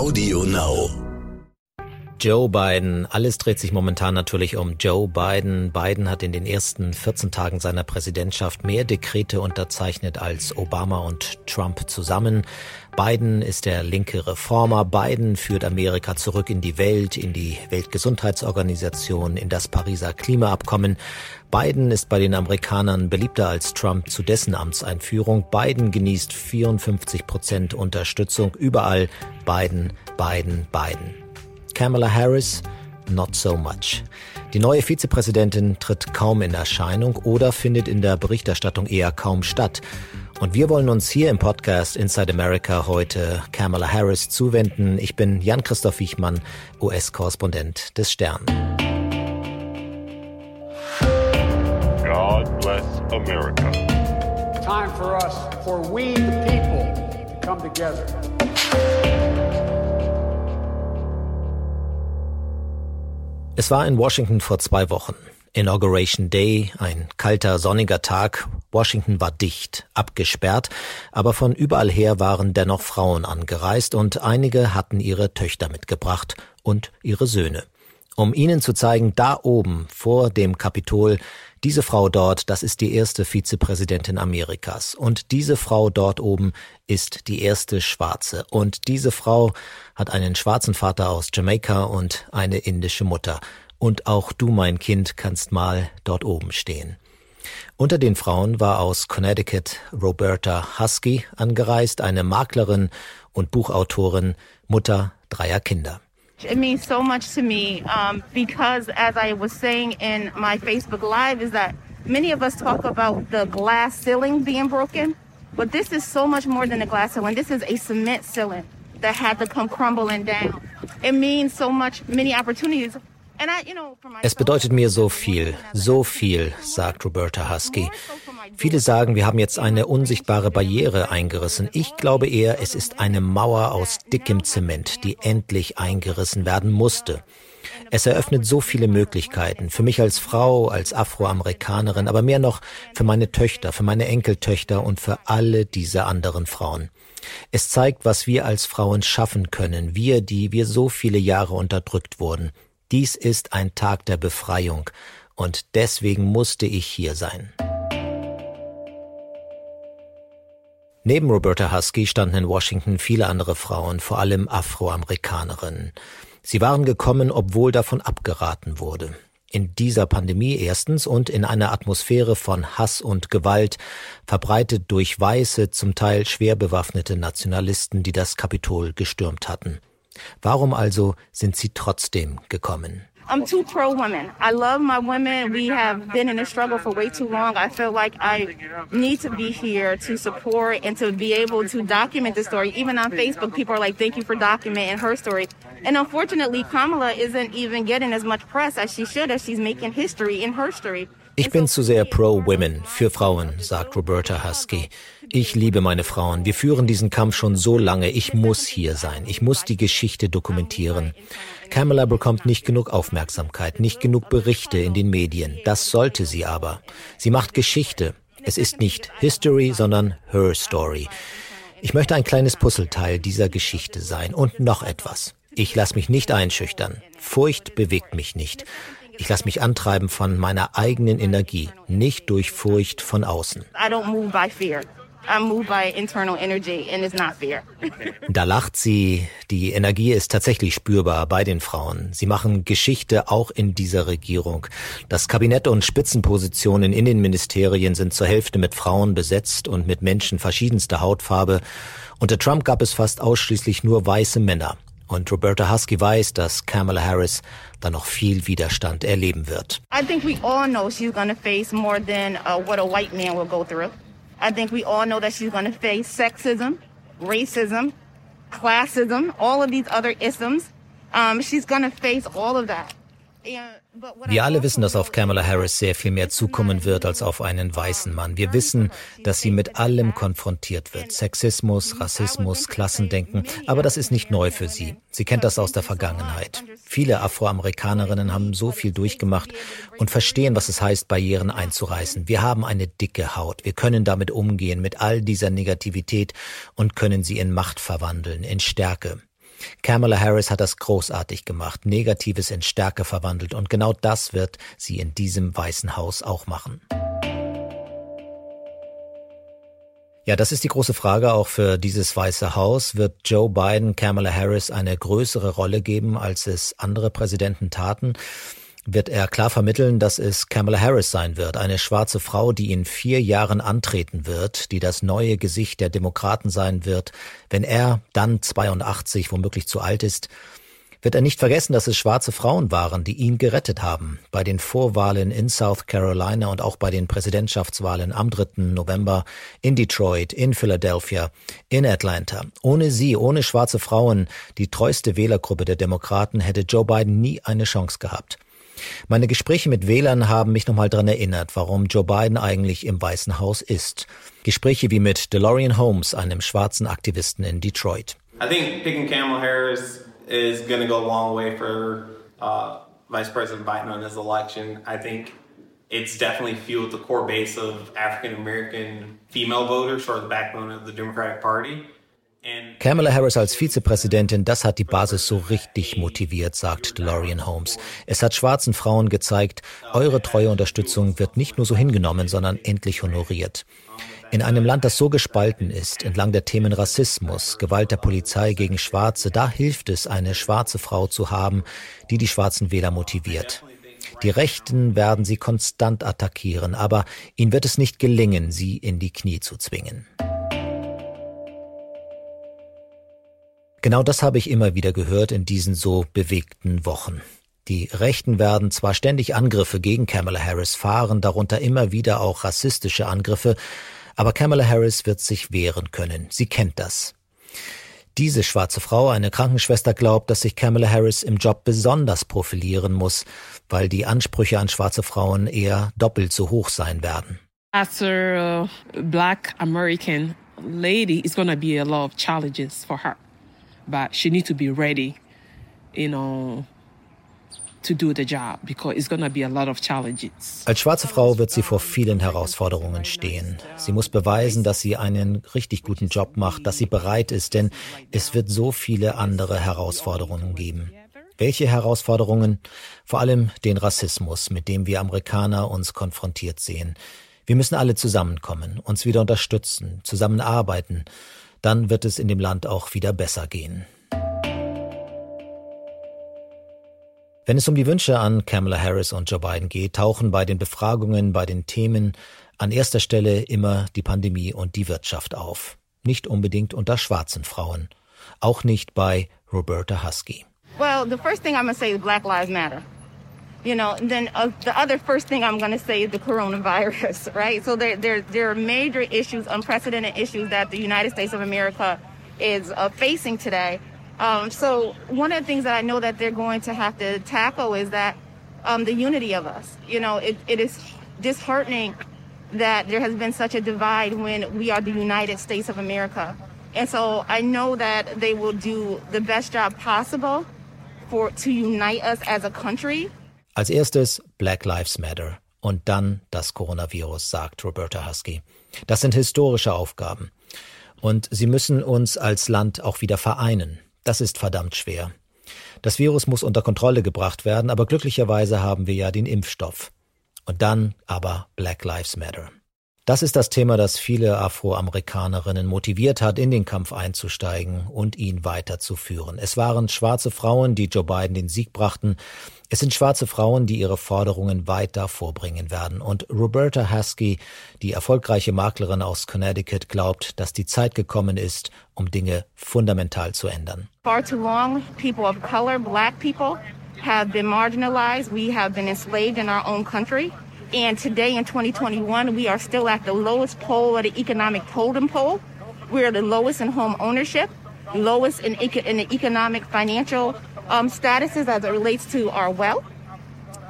Audio Now. Joe Biden. Alles dreht sich momentan natürlich um Joe Biden. Biden hat in den ersten 14 Tagen seiner Präsidentschaft mehr Dekrete unterzeichnet als Obama und Trump zusammen. Biden ist der linke Reformer. Biden führt Amerika zurück in die Welt, in die Weltgesundheitsorganisation, in das Pariser Klimaabkommen. Biden ist bei den Amerikanern beliebter als Trump zu dessen Amtseinführung. Biden genießt 54 Prozent Unterstützung. Überall Biden, Biden, Biden. Kamala Harris, not so much. Die neue Vizepräsidentin tritt kaum in Erscheinung oder findet in der Berichterstattung eher kaum statt. Und wir wollen uns hier im Podcast Inside America heute Kamala Harris zuwenden. Ich bin Jan-Christoph Wiechmann, US-Korrespondent des Stern. God bless America. Time for us, for we the people, to come together. Es war in Washington vor zwei Wochen. Inauguration Day, ein kalter, sonniger Tag. Washington war dicht, abgesperrt, aber von überall her waren dennoch Frauen angereist und einige hatten ihre Töchter mitgebracht und ihre Söhne. Um ihnen zu zeigen, da oben vor dem Kapitol, diese Frau dort, das ist die erste Vizepräsidentin Amerikas. Und diese Frau dort oben ist die erste Schwarze. Und diese Frau hat einen schwarzen Vater aus Jamaika und eine indische Mutter. Und auch du, mein Kind, kannst mal dort oben stehen. Unter den Frauen war aus Connecticut Roberta Husky angereist, eine Maklerin und Buchautorin, Mutter dreier Kinder. It means so much to me um, because, as I was saying in my Facebook Live, is that many of us talk about the glass ceiling being broken, but this is so much more than a glass ceiling. This is a cement ceiling that had to come crumbling down. It means so much, many opportunities. Es bedeutet mir so viel, so viel, sagt Roberta Husky. Viele sagen, wir haben jetzt eine unsichtbare Barriere eingerissen. Ich glaube eher, es ist eine Mauer aus dickem Zement, die endlich eingerissen werden musste. Es eröffnet so viele Möglichkeiten, für mich als Frau, als Afroamerikanerin, aber mehr noch für meine Töchter, für meine Enkeltöchter und für alle diese anderen Frauen. Es zeigt, was wir als Frauen schaffen können, wir, die wir so viele Jahre unterdrückt wurden. Dies ist ein Tag der Befreiung und deswegen musste ich hier sein. Neben Roberta Husky standen in Washington viele andere Frauen, vor allem Afroamerikanerinnen. Sie waren gekommen, obwohl davon abgeraten wurde. In dieser Pandemie erstens und in einer Atmosphäre von Hass und Gewalt, verbreitet durch weiße, zum Teil schwer bewaffnete Nationalisten, die das Kapitol gestürmt hatten. Warum also sind sie trotzdem gekommen? I'm too pro women. I love my women. We have been in a struggle for way too long. I feel like I need to be here to support and to be able to document the story. Even on Facebook, people are like, thank you for documenting her story. And unfortunately, Kamala isn't even getting as much press as she should as she's making history in her story. Ich bin zu sehr pro-women, für Frauen, sagt Roberta Husky. Ich liebe meine Frauen. Wir führen diesen Kampf schon so lange. Ich muss hier sein. Ich muss die Geschichte dokumentieren. Kamala bekommt nicht genug Aufmerksamkeit, nicht genug Berichte in den Medien. Das sollte sie aber. Sie macht Geschichte. Es ist nicht History, sondern Her Story. Ich möchte ein kleines Puzzleteil dieser Geschichte sein. Und noch etwas. Ich lasse mich nicht einschüchtern. Furcht bewegt mich nicht. Ich lasse mich antreiben von meiner eigenen Energie, nicht durch Furcht von außen. Da lacht sie. Die Energie ist tatsächlich spürbar bei den Frauen. Sie machen Geschichte auch in dieser Regierung. Das Kabinett und Spitzenpositionen in den Ministerien sind zur Hälfte mit Frauen besetzt und mit Menschen verschiedenster Hautfarbe. Unter Trump gab es fast ausschließlich nur weiße Männer. Und Roberta Husky weiß, dass Kamala Harris da noch viel Widerstand erleben wird. I think we all know she's going to face more than uh, what a white man will go through. I think we all know that she's going to face sexism, racism, classism, all of these other isms. Um, she's going to face all of that. Wir alle wissen, dass auf Kamala Harris sehr viel mehr zukommen wird als auf einen weißen Mann. Wir wissen, dass sie mit allem konfrontiert wird. Sexismus, Rassismus, Klassendenken. Aber das ist nicht neu für sie. Sie kennt das aus der Vergangenheit. Viele Afroamerikanerinnen haben so viel durchgemacht und verstehen, was es heißt, Barrieren einzureißen. Wir haben eine dicke Haut. Wir können damit umgehen, mit all dieser Negativität und können sie in Macht verwandeln, in Stärke. Kamala Harris hat das großartig gemacht, Negatives in Stärke verwandelt und genau das wird sie in diesem Weißen Haus auch machen. Ja, das ist die große Frage auch für dieses Weiße Haus. Wird Joe Biden Kamala Harris eine größere Rolle geben, als es andere Präsidenten taten? Wird er klar vermitteln, dass es Kamala Harris sein wird, eine schwarze Frau, die in vier Jahren antreten wird, die das neue Gesicht der Demokraten sein wird, wenn er dann 82 womöglich zu alt ist? wird er nicht vergessen, dass es schwarze Frauen waren, die ihn gerettet haben. Bei den Vorwahlen in South Carolina und auch bei den Präsidentschaftswahlen am 3. November in Detroit, in Philadelphia, in Atlanta. Ohne sie, ohne schwarze Frauen, die treueste Wählergruppe der Demokraten, hätte Joe Biden nie eine Chance gehabt. Meine Gespräche mit Wählern haben mich nochmal daran erinnert, warum Joe Biden eigentlich im Weißen Haus ist. Gespräche wie mit DeLorean Holmes, einem schwarzen Aktivisten in Detroit. I think picking Kamala Harris is going to go a long way for uh, Vice President Biden on his election. I think it's definitely fueled the core base of African American female voters, or the backbone of the Democratic Party. Kamala Harris als Vizepräsidentin, das hat die Basis so richtig motiviert, sagt DeLorean Holmes. Es hat schwarzen Frauen gezeigt, eure treue Unterstützung wird nicht nur so hingenommen, sondern endlich honoriert. In einem Land, das so gespalten ist, entlang der Themen Rassismus, Gewalt der Polizei gegen Schwarze, da hilft es, eine schwarze Frau zu haben, die die schwarzen Wähler motiviert. Die Rechten werden sie konstant attackieren, aber ihnen wird es nicht gelingen, sie in die Knie zu zwingen. Genau das habe ich immer wieder gehört in diesen so bewegten Wochen. Die Rechten werden zwar ständig Angriffe gegen Kamala Harris fahren, darunter immer wieder auch rassistische Angriffe, aber Kamala Harris wird sich wehren können. Sie kennt das. Diese schwarze Frau, eine Krankenschwester, glaubt, dass sich Kamala Harris im Job besonders profilieren muss, weil die Ansprüche an schwarze Frauen eher doppelt so hoch sein werden. As a black American lady, it's gonna be a lot of challenges for her, but she needs to be ready, you know, als schwarze Frau wird sie vor vielen Herausforderungen stehen. Sie muss beweisen, dass sie einen richtig guten Job macht, dass sie bereit ist, denn es wird so viele andere Herausforderungen geben. Welche Herausforderungen? Vor allem den Rassismus, mit dem wir Amerikaner uns konfrontiert sehen. Wir müssen alle zusammenkommen, uns wieder unterstützen, zusammenarbeiten. Dann wird es in dem Land auch wieder besser gehen. Wenn es um die Wünsche an Kamala Harris und Joe Biden geht, tauchen bei den Befragungen, bei den Themen an erster Stelle immer die Pandemie und die Wirtschaft auf. Nicht unbedingt unter schwarzen Frauen. Auch nicht bei Roberta Husky. Well, the first thing I'm to say is Black Lives Matter. You know, then uh, the other first thing I'm going to say is the coronavirus, right? So there, there, there are major issues, unprecedented issues that the United States of America is uh, facing today. Um, so one of the things that I know that they're going to have to tackle is that um, the unity of us. You know, it, it is disheartening that there has been such a divide when we are the United States of America. And so I know that they will do the best job possible for to unite us as a country. Als erstes Black Lives Matter und dann das Coronavirus, sagt Roberta Husky. Das sind historische Aufgaben. Und sie müssen uns als Land auch wieder vereinen. Das ist verdammt schwer. Das Virus muss unter Kontrolle gebracht werden, aber glücklicherweise haben wir ja den Impfstoff. Und dann aber Black Lives Matter. Das ist das Thema, das viele Afroamerikanerinnen motiviert hat, in den Kampf einzusteigen und ihn weiterzuführen. Es waren schwarze Frauen, die Joe Biden den Sieg brachten. Es sind schwarze Frauen, die ihre Forderungen weiter vorbringen werden. Und Roberta Husky, die erfolgreiche Maklerin aus Connecticut, glaubt, dass die Zeit gekommen ist, um Dinge fundamental zu ändern. Far too long, people of color, black people, have been marginalized. We have been enslaved in our own country. And today in 2021, we are still at the lowest pole of the economic totem pole. We're the lowest in home ownership, lowest in, in the economic financial um, statuses as it relates to our wealth.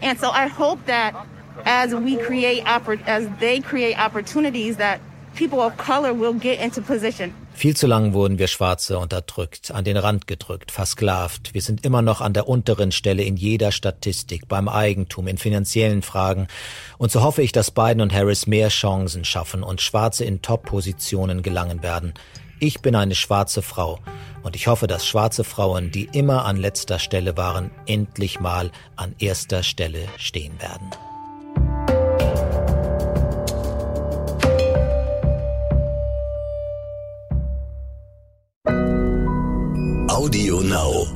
And so I hope that as we create, as they create opportunities that people of color will get into position. Viel zu lang wurden wir Schwarze unterdrückt, an den Rand gedrückt, versklavt. Wir sind immer noch an der unteren Stelle in jeder Statistik, beim Eigentum, in finanziellen Fragen. Und so hoffe ich, dass Biden und Harris mehr Chancen schaffen und Schwarze in Top-Positionen gelangen werden. Ich bin eine schwarze Frau und ich hoffe, dass schwarze Frauen, die immer an letzter Stelle waren, endlich mal an erster Stelle stehen werden. Audio Now.